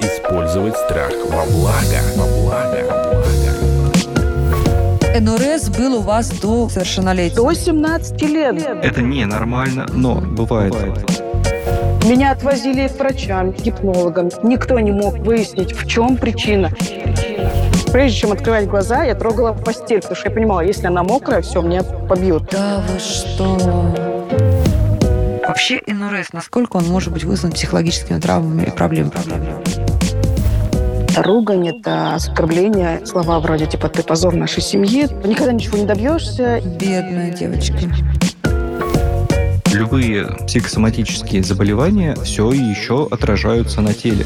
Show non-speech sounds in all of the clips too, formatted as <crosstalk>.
использовать страх во благо. Во благо. НРС был у вас до совершеннолетия? До 17 лет. Это ненормально, но бывает. Меня отвозили к врачам, к гипнологам. Никто не мог выяснить, в чем причина. Прежде чем открывать глаза, я трогала постель, потому что я понимала, если она мокрая, все, меня побьют. Да вы что? Вообще НРС, насколько он может быть вызван психологическими травмами и проблемами? Ругань – это оскорбление, слова вроде типа «ты позор нашей семьи», никогда ничего не добьешься. Бедная девочка. Любые психосоматические заболевания все еще отражаются на теле.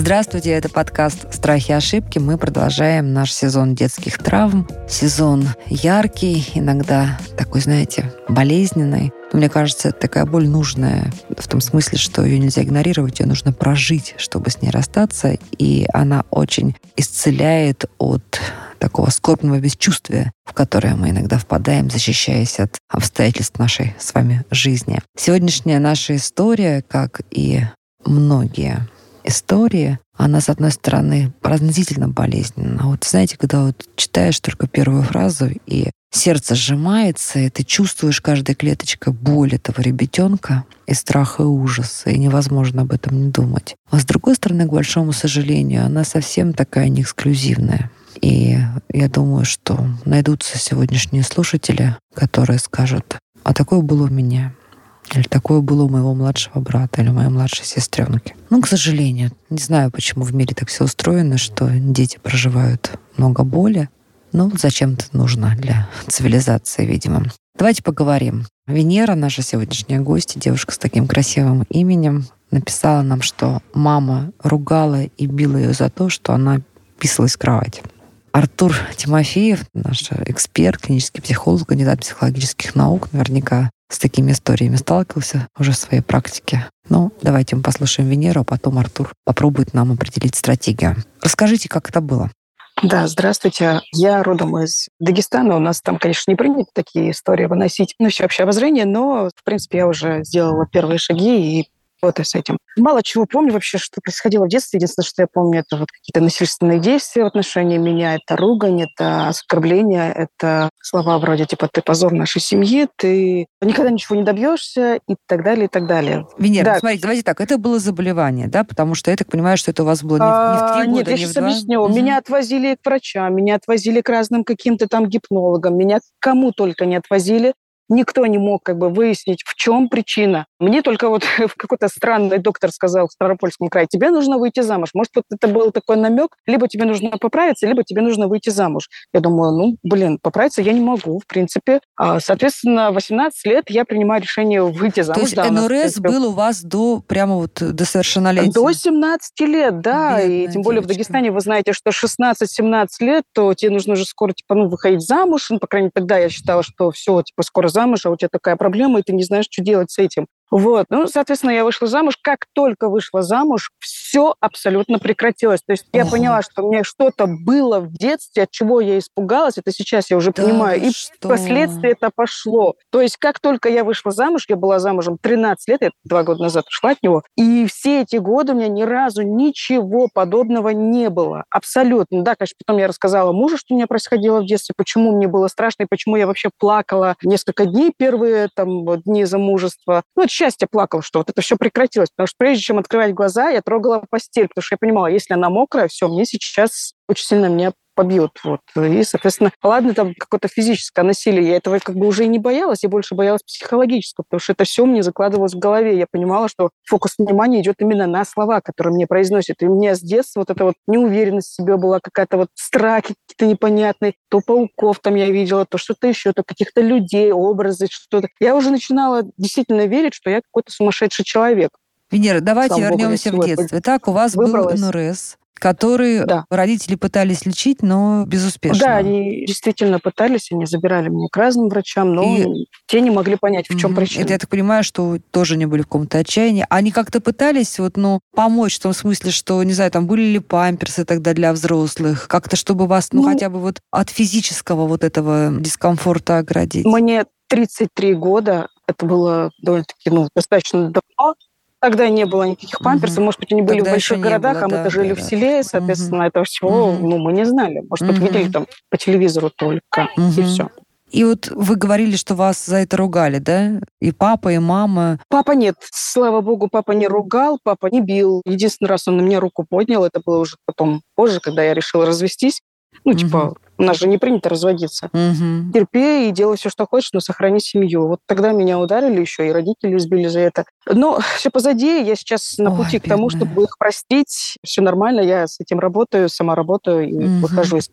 Здравствуйте, это подкаст «Страхи и ошибки». Мы продолжаем наш сезон детских травм. Сезон яркий, иногда такой, знаете, болезненный. Но мне кажется, это такая боль нужная в том смысле, что ее нельзя игнорировать, ее нужно прожить, чтобы с ней расстаться. И она очень исцеляет от такого скорбного бесчувствия, в которое мы иногда впадаем, защищаясь от обстоятельств нашей с вами жизни. Сегодняшняя наша история, как и многие истории, она, с одной стороны, пронзительно болезненна. Вот знаете, когда вот читаешь только первую фразу, и сердце сжимается, и ты чувствуешь каждой клеточкой боль этого ребятенка, и страх, и ужас, и невозможно об этом не думать. А с другой стороны, к большому сожалению, она совсем такая не эксклюзивная. И я думаю, что найдутся сегодняшние слушатели, которые скажут, а такое было у меня. Или такое было у моего младшего брата или у моей младшей сестренки. Ну, к сожалению, не знаю, почему в мире так все устроено, что дети проживают много боли. Ну, зачем это нужно для цивилизации, видимо. Давайте поговорим. Венера, наша сегодняшняя гостья, девушка с таким красивым именем, написала нам, что мама ругала и била ее за то, что она писалась в кровать. Артур Тимофеев, наш эксперт, клинический психолог, кандидат психологических наук, наверняка с такими историями сталкивался уже в своей практике. Ну, давайте мы послушаем Венеру, а потом Артур попробует нам определить стратегию. Расскажите, как это было? Да, здравствуйте. Я родом из Дагестана. У нас там, конечно, не принято такие истории выносить на всеобщее обозрение, но, в принципе, я уже сделала первые шаги и вот и с этим. Мало чего помню вообще, что происходило в детстве. Единственное, что я помню, это вот какие-то насильственные действия в отношении меня. Это ругань, это оскорбление, это слова вроде типа «ты позор нашей семьи», «ты никогда ничего не добьешься» и так далее, и так далее. Венера, да. смотрите, давайте так, это было заболевание, да? Потому что я так понимаю, что это у вас было не, в три а, года, Нет, я не сейчас объясню. Угу. Меня отвозили к врачам, меня отвозили к разным каким-то там гипнологам, меня кому только не отвозили. Никто не мог как бы выяснить, в чем причина. Мне только вот <laughs> какой-то странный доктор сказал в Ставропольском крае, тебе нужно выйти замуж. Может, вот это был такой намек, либо тебе нужно поправиться, либо тебе нужно выйти замуж. Я думаю, ну, блин, поправиться я не могу, в принципе. А, соответственно, 18 лет я принимаю решение выйти замуж. То есть да, НРС был у вас до прямо вот до совершеннолетия? До 17 лет, да. Бедная и тем более девочка. в Дагестане вы знаете, что 16-17 лет, то тебе нужно уже скоро, типа, ну, выходить замуж. Ну, по крайней мере, тогда я считала, что все, типа, скоро замуж, а у тебя такая проблема, и ты не знаешь, что делать с этим. Вот. Ну, соответственно, я вышла замуж. Как только вышла замуж, все абсолютно прекратилось. То есть я Ого. поняла, что мне что-то было в детстве, от чего я испугалась. Это сейчас я уже Да понимаю. И что? впоследствии это пошло. То есть как только я вышла замуж, я была замужем 13 лет, я два года назад ушла от него, и все эти годы у меня ни разу ничего подобного не было. Абсолютно. Да, конечно, потом я рассказала мужу, что у меня происходило в детстве, почему мне было страшно, и почему я вообще плакала несколько дней первые там, дни замужества. Ну, от счастья плакала, что вот это все прекратилось. Потому что прежде чем открывать глаза, я трогала постель, потому что я понимала, если она мокрая, все, мне сейчас очень сильно меня побьют. Вот. И, соответственно, ладно, там какое-то физическое насилие, я этого как бы уже и не боялась, я больше боялась психологического, потому что это все мне закладывалось в голове. Я понимала, что фокус внимания идет именно на слова, которые мне произносят. И у меня с детства вот эта вот неуверенность в себе была, какая-то вот страхи какие-то непонятные. То пауков там я видела, то что-то еще, то каких-то людей, образы, что-то. Я уже начинала действительно верить, что я какой-то сумасшедший человек. Венера, давайте Слава богу, вернемся в всего детство. Так, у вас выбралась. был НРС. Которые Да. родители пытались лечить, но безуспешно. Да, они действительно пытались, они забирали меня к разным врачам, но И- те не могли понять, в чем Мгм. причина. Это я так понимаю, что тоже не были в каком-то отчаянии. Они как-то пытались вот, ну, помочь в том смысле, что, не знаю, там были ли памперсы тогда для взрослых, как-то чтобы вас, ну, Ну- хотя бы вот от физического вот этого дискомфорта оградить. Мне 33 года, это было довольно-таки, ну, достаточно давно. Тогда не было никаких памперсов, Мгм. может быть, они были Тогда в больших городах, было, а мы-то да, жили да, в селе, соответственно, этого всего, ну, мы не знали. Может, быть, Мгм. видели там по телевизору только, и Мгм. все. И вот вы говорили, что вас за это ругали, да? И папа, и мама. Папа нет, слава богу, папа не ругал, папа не бил. Единственный раз он на меня руку поднял, это было уже потом позже, когда я решила развестись. Ну, Мгм. типа, у нас же не принято разводиться. Мгм. терпи и делай все, что хочешь, но сохрани семью. Вот тогда меня ударили еще, и родители избили за это. Но <laughs> все позади, я сейчас на Ой, пути к тому, бедная. чтобы их простить. Все нормально, я с этим работаю, сама работаю и Мгм. выхожу из...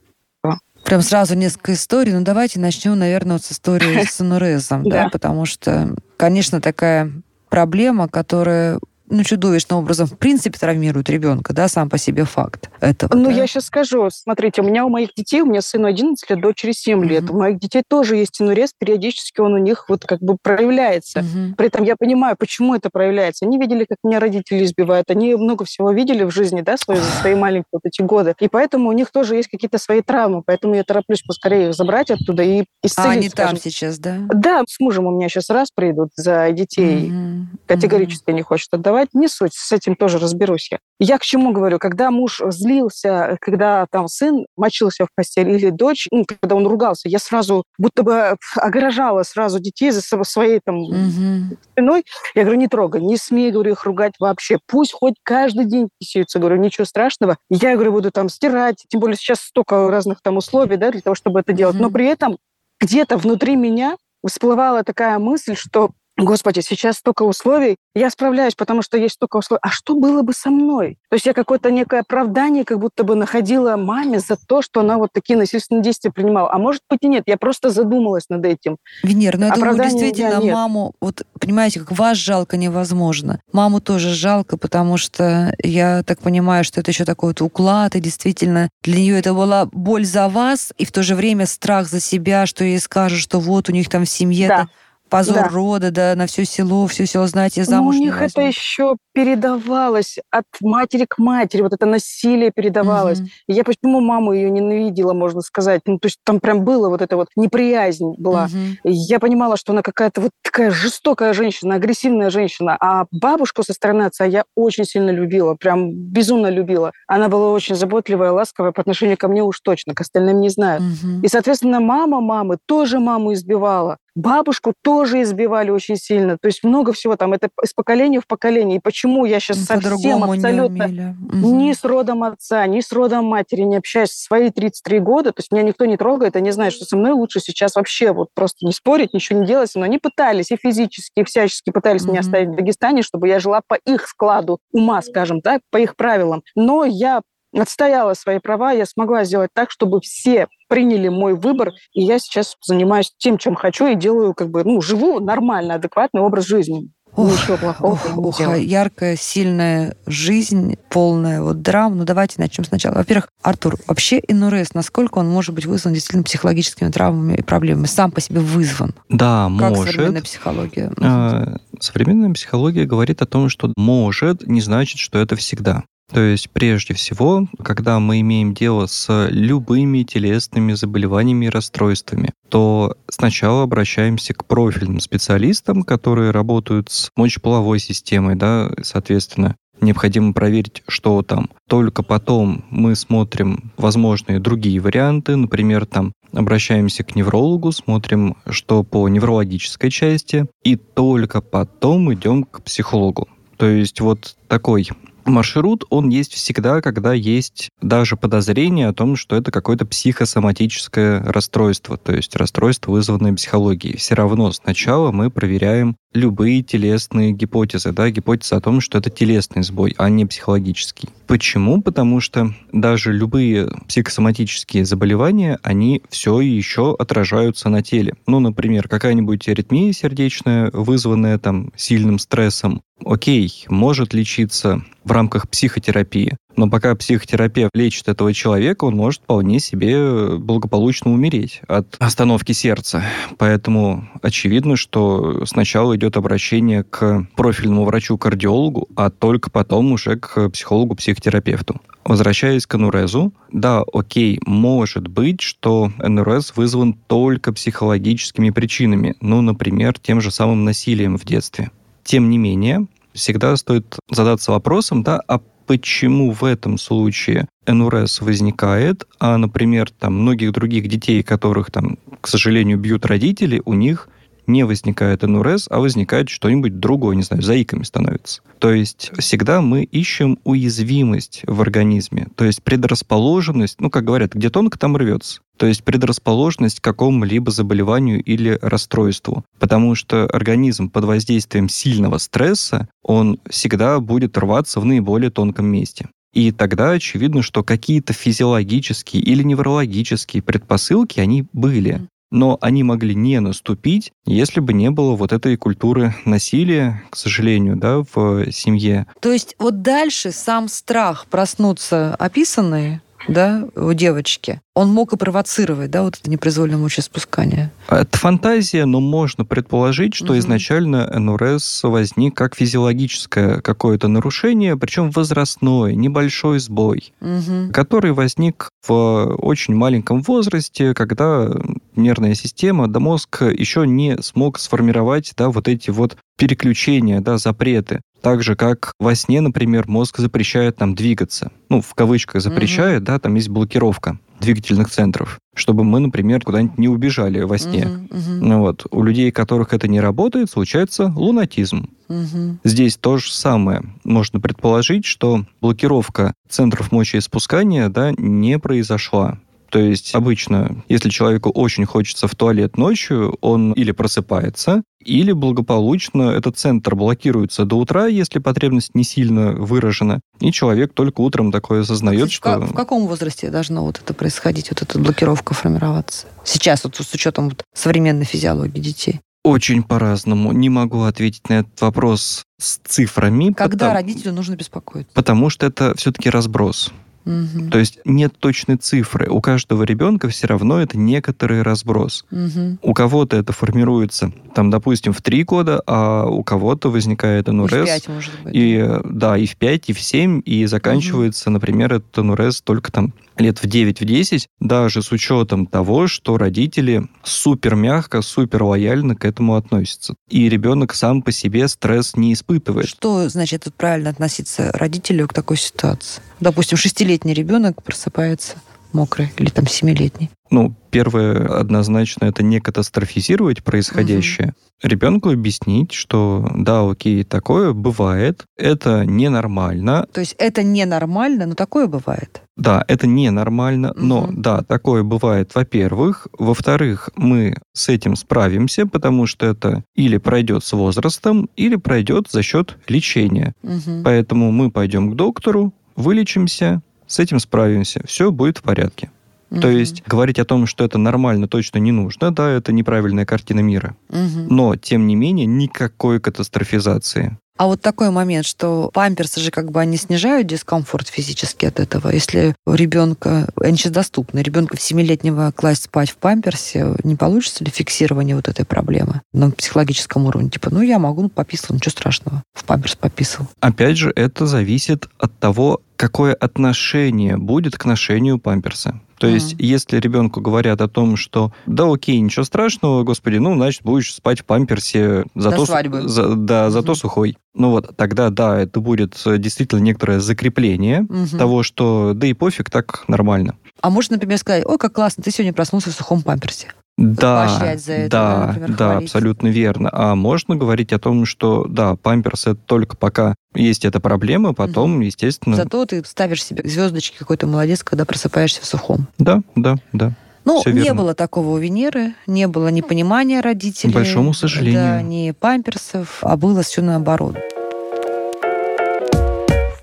Прям сразу несколько историй. Ну, давайте начнем, наверное, вот с истории <laughs> с да, Да. потому что, конечно, такая проблема, которая ну, чудовищным образом, в принципе, травмирует ребенка, да, сам по себе факт этого. Ну, да? я сейчас скажу. Смотрите, у меня у моих детей, у меня сыну 11 лет, дочери 7 лет. Мгм. У моих детей тоже есть инурез, периодически он у них вот как бы проявляется. Мгм. При этом я понимаю, почему это проявляется. Они видели, как меня родители избивают. Они много всего видели в жизни, да, свои, свои маленькие вот эти годы. И поэтому у них тоже есть какие-то свои травмы. Поэтому я тороплюсь поскорее их забрать оттуда и исцелить, А они там скажем. сейчас, да? Да, с мужем у меня сейчас раз придут за детей. Мгм. Категорически не хочет отдавать. Не суть, с этим тоже разберусь я. Я к чему говорю? Когда муж злился, когда там сын мочился в постель или дочь, ну, когда он ругался, я сразу будто бы огражала сразу детей за своей там Мгм. спиной. Я говорю, не трогай, не смей, говорю, их ругать вообще. Пусть хоть каждый день писаются, говорю, ничего страшного. Я, говорю, буду там стирать, тем более сейчас столько разных там условий, да, для того, чтобы это делать. Но Мгм. при этом где-то внутри меня всплывала такая мысль, что Господи, сейчас столько условий, я справляюсь, потому что есть столько условий. А что было бы со мной? То есть я какое-то некое оправдание как будто бы находила маме за то, что она вот такие насильственные действия принимала. А может быть и нет, я просто задумалась над этим. Венера, ну я думаю, действительно, нет. маму, вот понимаете, как вас жалко невозможно. Маму тоже жалко, потому что я так понимаю, что это еще такой вот уклад, и действительно для нее это была боль за вас, и в то же время страх за себя, что ей скажут, что вот у них там в семье Да. Позор Да. рода, да, на все село, все село, знаете, Ну, замуж у не них это еще передавалось от матери к матери, вот это насилие передавалось. И Я почему маму ее ненавидела, можно сказать. Ну, то есть там прям было вот это вот неприязнь была. И Я понимала, что она какая-то вот такая жестокая женщина, агрессивная женщина. А бабушку со стороны отца я очень сильно любила, прям безумно любила. Она была очень заботливая, ласковая по отношению ко мне уж точно, к остальным не знаю. Мгм. И, соответственно, мама мамы тоже маму избивала. Бабушку тоже избивали очень сильно. То есть много всего там. Это из поколения в поколение. И почему я сейчас совсем По-другому не абсолютно. Мгм. ни с родом отца, ни с родом матери не общаюсь в свои 33 года. То есть меня никто не трогает, они знают, что со мной лучше сейчас вообще вот просто не спорить, ничего не делать. Но они пытались и физически, и всячески пытались меня оставить в Дагестане, чтобы я жила по их складу ума, скажем так, по их правилам. Но я отстояла свои права, я смогла сделать так, чтобы все приняли мой выбор, и я сейчас занимаюсь тем, чем хочу, и делаю, как бы, ну, живу нормально, адекватный образ жизни. Ох, Ничего плохого Ох, не ох, делаю. яркая, сильная жизнь, полная вот драм. Ну, давайте начнем сначала. Во-первых, Артур, вообще НРС, насколько он может быть вызван действительно психологическими травмами и проблемами? Сам по себе вызван? Да, Как может. современная психология? А, Современная психология говорит о том, что может не значит, что это всегда. То есть, прежде всего, когда мы имеем дело с любыми телесными заболеваниями и расстройствами, то сначала обращаемся к профильным специалистам, которые работают с мочеполовой системой, да, соответственно, необходимо проверить, что там. Только потом мы смотрим возможные другие варианты, например, там обращаемся к неврологу, смотрим, что по неврологической части, и только потом идем к психологу. То есть вот такой маршрут, он есть всегда, когда есть даже подозрение о том, что это какое-то психосоматическое расстройство, то есть расстройство, вызванное психологией. Все равно сначала мы проверяем любые телесные гипотезы, да, гипотеза о том, что это телесный сбой, а не психологический. Почему? Потому что даже любые психосоматические заболевания, они все еще отражаются на теле. Ну, например, какая-нибудь аритмия сердечная, вызванная там сильным стрессом, окей, может лечиться в рамках психотерапии, Но пока психотерапевт лечит этого человека, он может вполне себе благополучно умереть от остановки сердца. Поэтому очевидно, что сначала идет обращение к профильному врачу-кардиологу, а только потом уже к психологу-психотерапевту. Возвращаясь к энурезу, да, окей, может быть, что энурез вызван только психологическими причинами, ну, например, тем же самым насилием в детстве. Тем не менее, всегда стоит задаться вопросом, да, а почему в этом случае НРС возникает, а, например, там многих других детей, которых там, к сожалению, бьют родители, у них не возникает НРС, а возникает что-нибудь другое, не знаю, заиками становится. То есть всегда мы ищем уязвимость в организме, то есть предрасположенность, ну, как говорят, где тонко, там рвется. То есть предрасположенность к какому-либо заболеванию или расстройству. Потому что организм под воздействием сильного стресса, он всегда будет рваться в наиболее тонком месте. И тогда очевидно, что какие-то физиологические или неврологические предпосылки, они были но они могли не наступить, если бы не было вот этой культуры насилия, к сожалению, да, в семье. То есть вот дальше сам страх проснуться описанный, да, у девочки, он мог и провоцировать, да, вот это непроизвольное мочеиспускание? Это фантазия, но можно предположить, что угу. изначально НРС возник как физиологическое какое-то нарушение, причем возрастное, небольшой сбой, угу. который возник в очень маленьком возрасте, когда нервная система, да мозг еще не смог сформировать, да, вот эти вот переключения, да, запреты. Так же, как во сне, например, мозг запрещает нам двигаться. Ну, в кавычках запрещает, угу. да, там есть блокировка двигательных центров, чтобы мы, например, куда-нибудь не убежали во сне. Uh-huh, uh-huh. Ну, вот. У людей, у которых это не работает, случается лунатизм. Uh-huh. Здесь то же самое. Можно предположить, что блокировка центров мочеиспускания да, не произошла. То есть обычно, если человеку очень хочется в туалет ночью, он или просыпается, или благополучно этот центр блокируется до утра, если потребность не сильно выражена, и человек только утром такое осознает, что... В каком возрасте должно вот это происходить, вот эта блокировка формироваться? Сейчас вот с учетом вот современной физиологии детей. Очень по-разному. Не могу ответить на этот вопрос с цифрами. Когда потому... родителю нужно беспокоиться? Потому что это все-таки разброс. Угу. То есть нет точной цифры. У каждого ребенка все равно это некоторый разброс. Угу. У кого-то это формируется, там, допустим, в три года, а у кого-то возникает НУРС. И в 5, может быть. И, да, и в 5, и в 7, и заканчивается, угу. например, этот НУРС только там лет в 9, в 10, даже с учетом того, что родители супер мягко, супер лояльно к этому относятся. И ребенок сам по себе стресс не испытывает. Что значит тут правильно относиться родителю к такой ситуации? Допустим, шестилетний ребенок просыпается мокрый или там семилетний. Ну, первое однозначно это не катастрофизировать происходящее. Угу. Ребенку объяснить, что да, окей, такое бывает, это ненормально. То есть это ненормально, но такое бывает. Да, это ненормально, угу. но да, такое бывает, во-первых. Во-вторых, мы с этим справимся, потому что это или пройдет с возрастом, или пройдет за счет лечения. Угу. Поэтому мы пойдем к доктору, вылечимся, с этим справимся, все будет в порядке. Угу. То есть говорить о том, что это нормально, точно не нужно, да, это неправильная картина мира. Угу. Но, тем не менее, никакой катастрофизации. А вот такой момент, что памперсы же как бы они снижают дискомфорт физически от этого. Если у ребенка, они сейчас доступны, ребенка в 7-летнего класть спать в памперсе, не получится ли фиксирование вот этой проблемы на психологическом уровне? Типа, ну я могу, ну пописал, ничего страшного, в памперс пописал. Опять же, это зависит от того, какое отношение будет к ношению памперса. То есть, mm-hmm. если ребенку говорят о том, что да, окей, ничего страшного, господи, ну, значит, будешь спать в памперсе, зато, До свадьбы. За, да, зато mm-hmm. сухой. Ну вот, тогда, да, это будет действительно некоторое закрепление mm-hmm. того, что да и пофиг, так нормально. А можно, например, сказать, ой, как классно, ты сегодня проснулся в сухом памперсе. Да, за это, да, например, да, абсолютно верно. А можно говорить о том, что да, памперс это только пока есть эта проблема, потом, угу. естественно. Зато ты ставишь себе звездочки, какой-то молодец, когда просыпаешься в сухом. Да, да, да. Ну, Все не верно. было такого у Венеры, не было ни понимания родителей. К большому сожалению. Да, ни памперсов, а было все наоборот.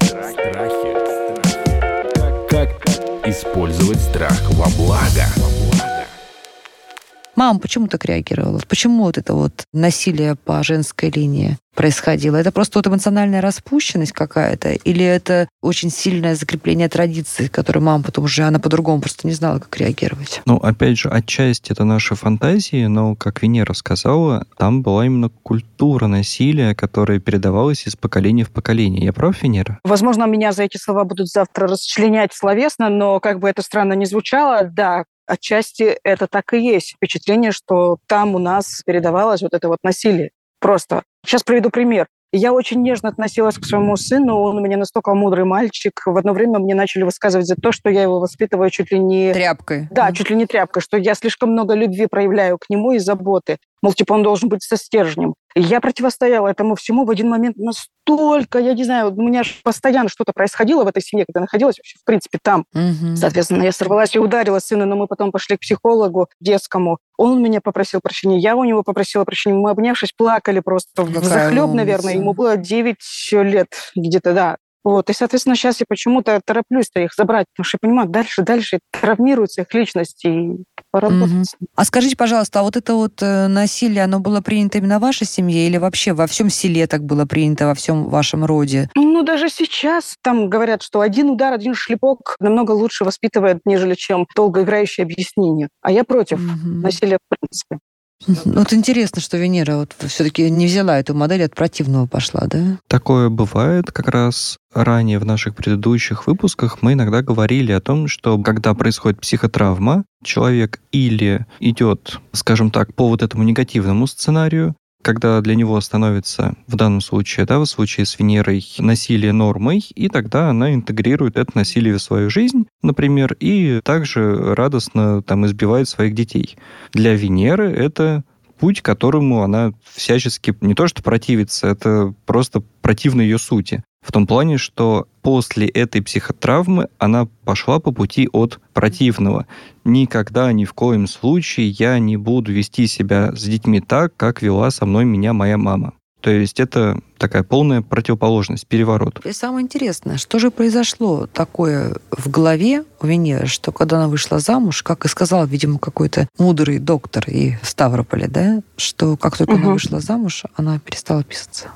Страхи. Как, как использовать страх во благо? Мама почему так реагировала? Почему вот это вот насилие по женской линии происходило? Это просто вот эмоциональная распущенность какая-то? Или это очень сильное закрепление традиций, которые мама потом уже, она по-другому просто не знала, как реагировать? Ну, опять же, отчасти это наши фантазии, но, как Венера сказала, там была именно культура насилия, которая передавалась из поколения в поколение. Я прав, Венера? Возможно, меня за эти слова будут завтра расчленять словесно, но как бы это странно не звучало, да, отчасти это так и есть. Впечатление, что там у нас передавалось вот это вот насилие. Просто. Сейчас приведу пример. Я очень нежно относилась к своему сыну, он у меня настолько мудрый мальчик. В одно время мне начали высказывать за то, что я его воспитываю чуть ли не... Тряпкой. Да, чуть ли не тряпкой, что я слишком много любви проявляю к нему и заботы. Мол, типа он должен быть со стержнем. Я противостояла этому всему в один момент настолько, я не знаю, у меня постоянно что-то происходило в этой семье, когда я находилась вообще, в принципе, там. Мгм. Соответственно, я сорвалась и ударила сына, но мы потом пошли к психологу детскому. Он меня попросил прощения, я у него попросила прощения. Мы, обнявшись, плакали просто в Какая захлеб, наверное. Ему было 9 лет где-то, да. Вот. И, соответственно, сейчас я почему-то тороплюсь-то их забрать, потому что я понимаю, дальше, дальше травмируются их личности. И поработать ним. А скажите, пожалуйста, а вот это вот э, насилие, оно было принято именно в вашей семье или вообще во всем селе так было принято, во всем вашем роде? Ну, даже сейчас там говорят, что один удар, один шлепок намного лучше воспитывает, нежели чем долгоиграющее объяснение. А я против Мгм. насилия в принципе. Вот интересно, что Венера вот все-таки не взяла эту модель, от противного пошла, да? Такое бывает как раз ранее в наших предыдущих выпусках. Мы иногда говорили о том, что когда происходит психотравма, человек или идет, скажем так, по вот этому негативному сценарию, когда для него становится, в данном случае, да, в случае с Венерой, насилие нормой, и тогда она интегрирует это насилие в свою жизнь, например, и также радостно там избивает своих детей. Для Венеры это путь, которому она всячески не то что противится, это просто противно ее сути. В том плане, что после этой психотравмы она пошла по пути от противного. Никогда, ни в коем случае я не буду вести себя с детьми так, как вела со мной меня моя мама. То есть это такая полная противоположность, переворот. И самое интересное, что же произошло такое в голове у Венеры, что когда она вышла замуж, как и сказал, видимо, какой-то мудрый доктор и в Ставрополе, да, что как только она Мгм. вышла замуж, она перестала писаться.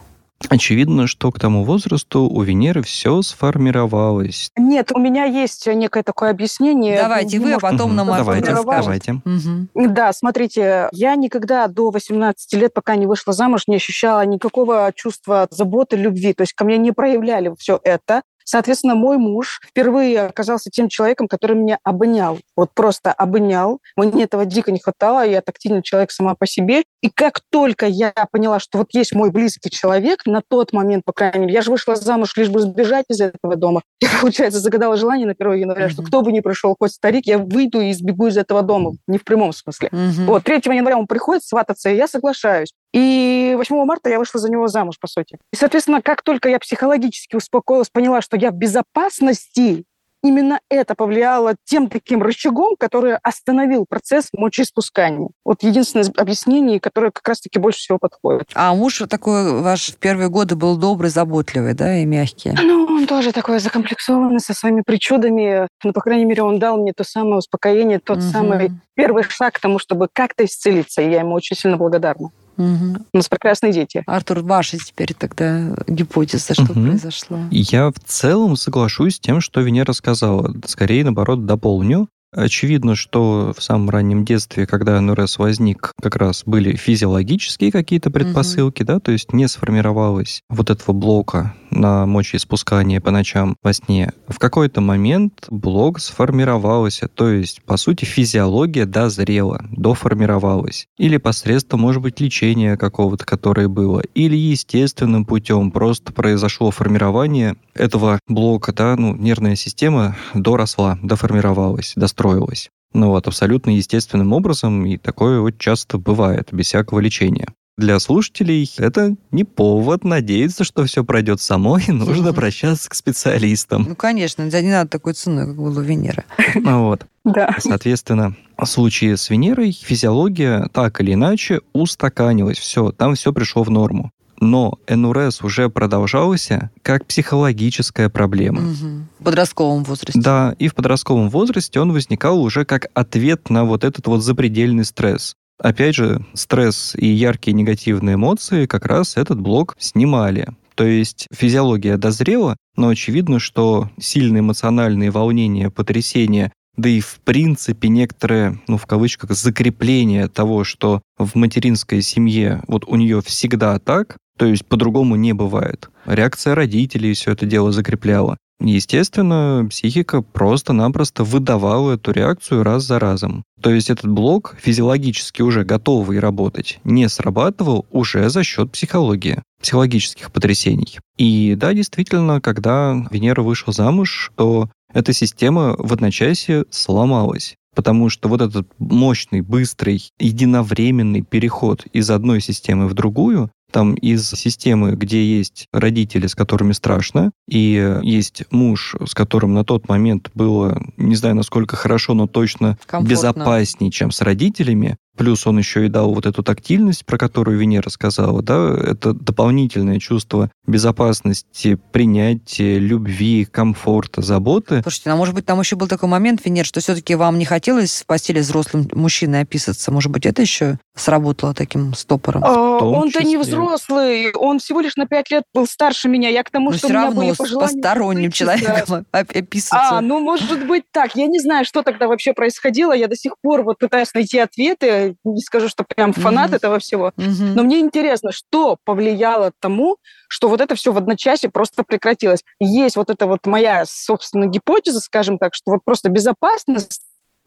Очевидно, что к тому возрасту у Венеры все сформировалось. Нет, у меня есть некое такое объяснение. Давайте вы, а потом Мгм. нам Давайте, давайте. Мгм. Да, смотрите, я никогда до 18 лет, пока не вышла замуж, не ощущала никакого чувства заботы, любви. То есть ко мне не проявляли все это. Соответственно, мой муж впервые оказался тем человеком, который меня обнял. Вот просто обнял. Мне этого дико не хватало. Я тактильный человек сама по себе. И как только я поняла, что вот есть мой близкий человек, на тот момент, по крайней мере, я же вышла замуж лишь бы сбежать из этого дома. <laughs> Я, получается, загадала желание на 1 января, что Мгм. кто бы ни пришел, хоть старик, я выйду и сбегу из этого дома. Не в прямом смысле. Мгм. Вот, 3 января он приходит свататься, и я соглашаюсь. И 8 марта я вышла за него замуж, по сути. И, соответственно, как только я психологически успокоилась, поняла, что я в безопасности, именно это повлияло тем таким рычагом, который остановил процесс мочеиспускания. Вот единственное объяснение, которое как раз-таки больше всего подходит. А муж такой ваш в первые годы был добрый, заботливый, да, и мягкий. Ну, он тоже такой закомплексованный, со своими причудами. Но, по крайней мере, он дал мне то самое успокоение, тот Мгм. самый первый шаг к тому, чтобы как-то исцелиться. И я ему очень сильно благодарна. Мгм. У нас прекрасные дети. Артур, ваша теперь тогда гипотеза, что Мгм. произошло? Я в целом соглашусь с тем, что Венера сказала. Скорее, наоборот, дополню. Очевидно, что в самом раннем детстве, когда НРС возник, как раз были физиологические какие-то предпосылки, да, то есть не сформировалось вот этого блока на мочеиспускание по ночам во сне. В какой-то момент блок сформировался, то есть, по сути, физиология дозрела, доформировалась. Или посредством, может быть, лечения какого-то, которое было, или естественным путем просто произошло формирование этого блока, да, ну, нервная система доросла, доформировалась, достроилась. Ну вот, абсолютно естественным образом, и такое вот часто бывает, без всякого лечения. Для слушателей это не повод надеяться, что все пройдет само, и нужно обращаться к специалистам. Ну, конечно, не надо такой ценой, как было у Венеры. Ну Вот. Да. Соответственно, в случае с Венерой физиология так или иначе устаканилась. Все, там все пришло в норму. Но НРС уже продолжался как психологическая проблема. Мгм. В подростковом возрасте. Да, и в подростковом возрасте он возникал уже как ответ на вот этот вот запредельный стресс. Опять же, стресс и яркие негативные эмоции как раз этот блок снимали. То есть физиология дозрела, но очевидно, что сильные эмоциональные волнения, потрясения, да и в принципе некоторое, ну в кавычках, закрепление того, что в материнской семье вот у нее всегда так, то есть по-другому не бывает. Реакция родителей все это дело закрепляла. Естественно, психика просто-напросто выдавала эту реакцию раз за разом. То есть этот блок, физиологически уже готовый работать, не срабатывал уже за счет психологии, психологических потрясений. И да, действительно, когда Венера вышла замуж, то эта система в одночасье сломалась потому что вот этот мощный, быстрый, единовременный переход из одной системы в другую, там из системы, где есть родители, с которыми страшно, и есть муж, с которым на тот момент было, не знаю, насколько хорошо, но точно Комфортно. безопаснее, чем с родителями, Плюс он еще и дал вот эту тактильность, про которую Венера сказала, да, это дополнительное чувство безопасности, принятия, любви, комфорта, заботы. Слушайте, ну, может быть, там еще был такой момент, Венер, что все-таки вам не хотелось в постели взрослым мужчиной описаться? Может быть, это еще сработало таким стопором? А, Он-то не взрослый, он всего лишь на пять лет был старше меня. Я к тому, Но что все у меня равно были пожелания посторонним человеком оп- описываться. А, ну, может быть, так. Я не знаю, что тогда вообще происходило. Я до сих пор вот пытаюсь найти ответы. Не скажу, что прям фанат Мгм. этого всего. Мгм. Но мне интересно, что повлияло тому, что вот это все в одночасье просто прекратилось. Есть вот эта вот моя, собственно, гипотеза, скажем так, что вот просто безопасность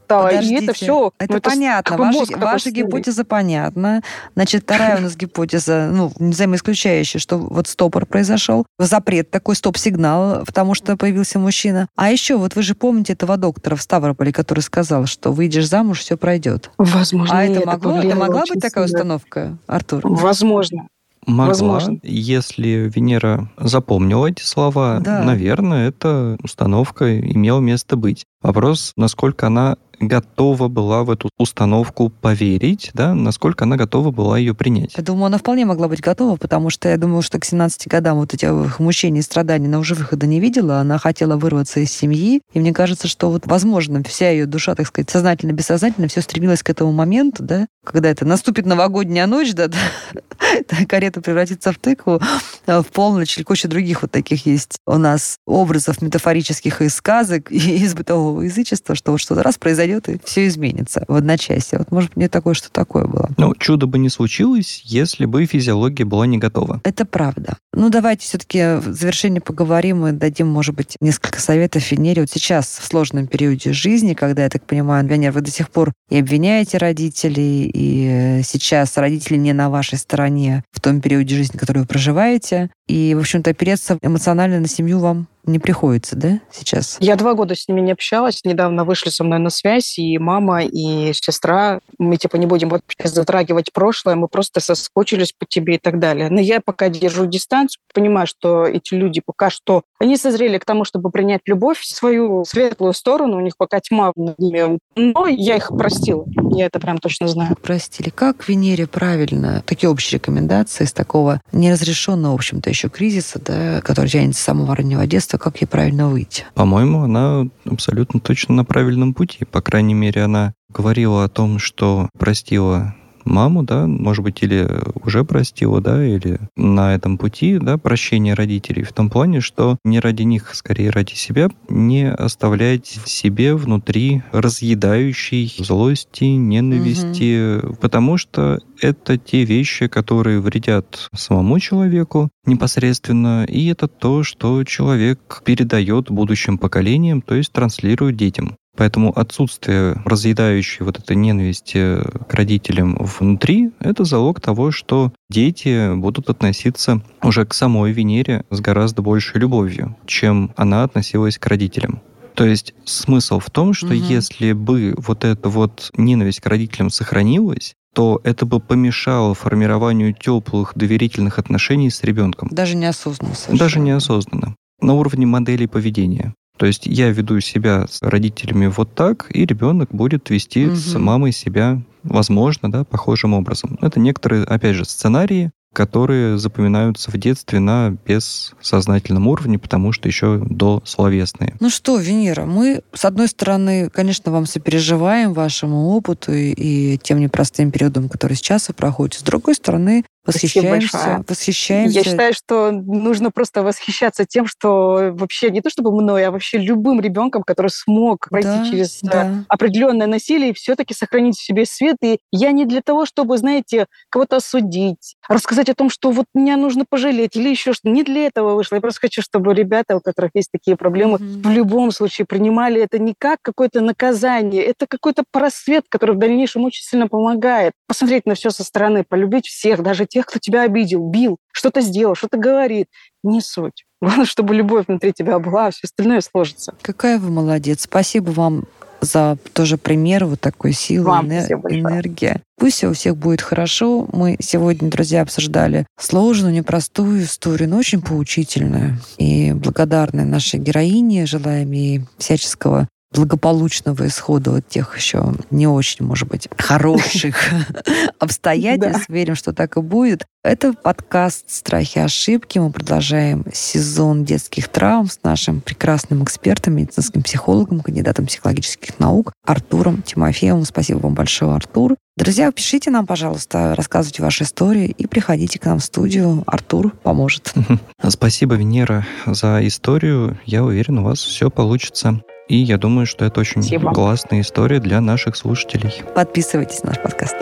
стала, и это Подождите, все. Это понятно. Ваша, ваша гипотеза понятна. Значит, вторая у нас гипотеза, ну, взаимоисключающая, что вот стопор произошел, запрет такой, стоп-сигнал, потому что появился мужчина. А еще, вот вы же помните этого доктора в Ставрополе, который сказал, что выйдешь замуж, все пройдет. Возможно, А это, могло, это могла быть такая сильно. установка, Артур? Возможно. Могла, Возможно. если Венера запомнила эти слова, Да. наверное, эта установка имела место быть. Вопрос, насколько она готова была в эту установку поверить, да, насколько она готова была ее принять. Я думаю, она вполне могла быть готова, потому что я думаю, что к 17 годам вот этих мучений и страданий она уже выхода не видела. Она хотела вырваться из семьи. И мне кажется, что вот, возможно, вся ее душа, так сказать, сознательно, бессознательно все стремилась к этому моменту, да, когда это наступит новогодняя ночь, да, <laughs> да, карета превратится в тыкву, а в полночь или куча других вот таких есть у нас образов метафорических из сказок <laughs> и из бытового язычества, что вот что-то раз произойдет и все изменится в одночасье. Вот, может, мне такое, что такое было. Но чудо бы не случилось, если бы физиология была не готова. Это правда. Ну, давайте все-таки в завершение поговорим и дадим, может быть, несколько советов Венере. Вот сейчас, в сложном периоде жизни, когда, я так понимаю, Венера, вы до сих пор и обвиняете родителей, и э, сейчас родители не на вашей стороне в том периоде жизни, который вы проживаете. И, в общем-то, опереться эмоционально на семью вам не приходится, да, сейчас? Я два года с ними не общалась. Недавно вышли со мной на связь и мама, и сестра. Мы типа не будем вообще затрагивать прошлое, мы просто соскучились по тебе и так далее. Но я пока держу дистанцию, понимаю, что эти люди пока что... Они созрели к тому, чтобы принять любовь в свою светлую сторону. У них пока тьма над ними. Но я их простила. Я это прям точно знаю. Простили. Как Венере правильно, такие общие рекомендации из такого неразрешенного, в общем-то, еще кризиса, да, который тянется с самого раннего детства, как ей правильно выйти? По-моему, она абсолютно точно на правильном пути. По крайней мере, она говорила о том, что простила маму, да, может быть, или уже простила, да, или на этом пути, да, прощения родителей, в том плане, что не ради них, скорее ради себя, не оставлять себе внутри разъедающей злости, ненависти, потому что это те вещи, которые вредят самому человеку непосредственно, и это то, что человек передает будущим поколениям, то есть транслирует детям. Поэтому отсутствие разъедающей вот этой ненависти к родителям внутри — это залог того, что дети будут относиться уже к самой Венере с гораздо большей любовью, чем она относилась к родителям. То есть смысл в том, что Мгм. если бы вот эта вот ненависть к родителям сохранилась, то это бы помешало формированию теплых доверительных отношений с ребенком. Даже неосознанно совершенно. Даже неосознанно. На уровне моделей поведения. То есть я веду себя с родителями вот так, и ребенок будет вести с Мгм. мамой себя, возможно, да, похожим образом. Это некоторые, опять же, сценарии, которые запоминаются в детстве на бессознательном уровне, потому что еще до словесные. Ну что, Венера, мы, с одной стороны, конечно, вам сопереживаем вашему опыту и, и тем непростым периодам, которые сейчас вы проходите. С другой стороны, Восхищаемся, восхищаемся. Я считаю, что нужно просто восхищаться тем, что вообще не то чтобы мной, а вообще любым ребенком, который смог пройти да, через э, да. определенное насилие и все-таки сохранить в себе свет. И я не для того, чтобы, знаете, кого-то осудить, рассказать о том, что вот меня нужно пожалеть или еще что-то. Не для этого вышло. Я просто хочу, чтобы ребята, у которых есть такие проблемы, mm-hmm. в любом случае принимали это не как какое-то наказание, это какой-то просвет, который в дальнейшем очень сильно помогает. Посмотреть на все со стороны, полюбить всех, даже тех, кто тебя обидел, бил, что-то сделал, что-то говорит. Не суть. <laughs> Главное, чтобы любовь внутри тебя была, а все остальное сложится. Какая вы молодец. Спасибо вам за тоже пример вот такой силы, Вам энер- энергия. Пусть все у всех будет хорошо. Мы сегодня, друзья, обсуждали сложную, непростую историю, но очень поучительную. И благодарны нашей героине, желаем ей всяческого благополучного исхода вот тех еще не очень, может быть, <laughs> хороших <laughs> обстоятельств. Верим, что так и будет. Это подкаст «Страхи и ошибки». Мы продолжаем сезон детских травм с нашим прекрасным экспертом, медицинским психологом, кандидатом психологических наук Артуром Тимофеевым. Спасибо вам большое, Артур. Друзья, пишите нам, пожалуйста, рассказывайте ваши истории и приходите к нам в студию. Артур поможет. <laughs> Спасибо, Венера, за историю. Я уверен, у вас все получится. И я думаю, что это очень Спасибо. классная история для наших слушателей. Подписывайтесь на наш подкаст.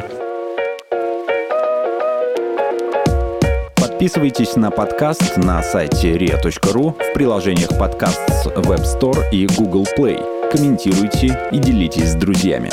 Подписывайтесь на подкаст на сайте ria.ru в приложениях подкаст с Web Store и Google Play. Комментируйте и делитесь с друзьями.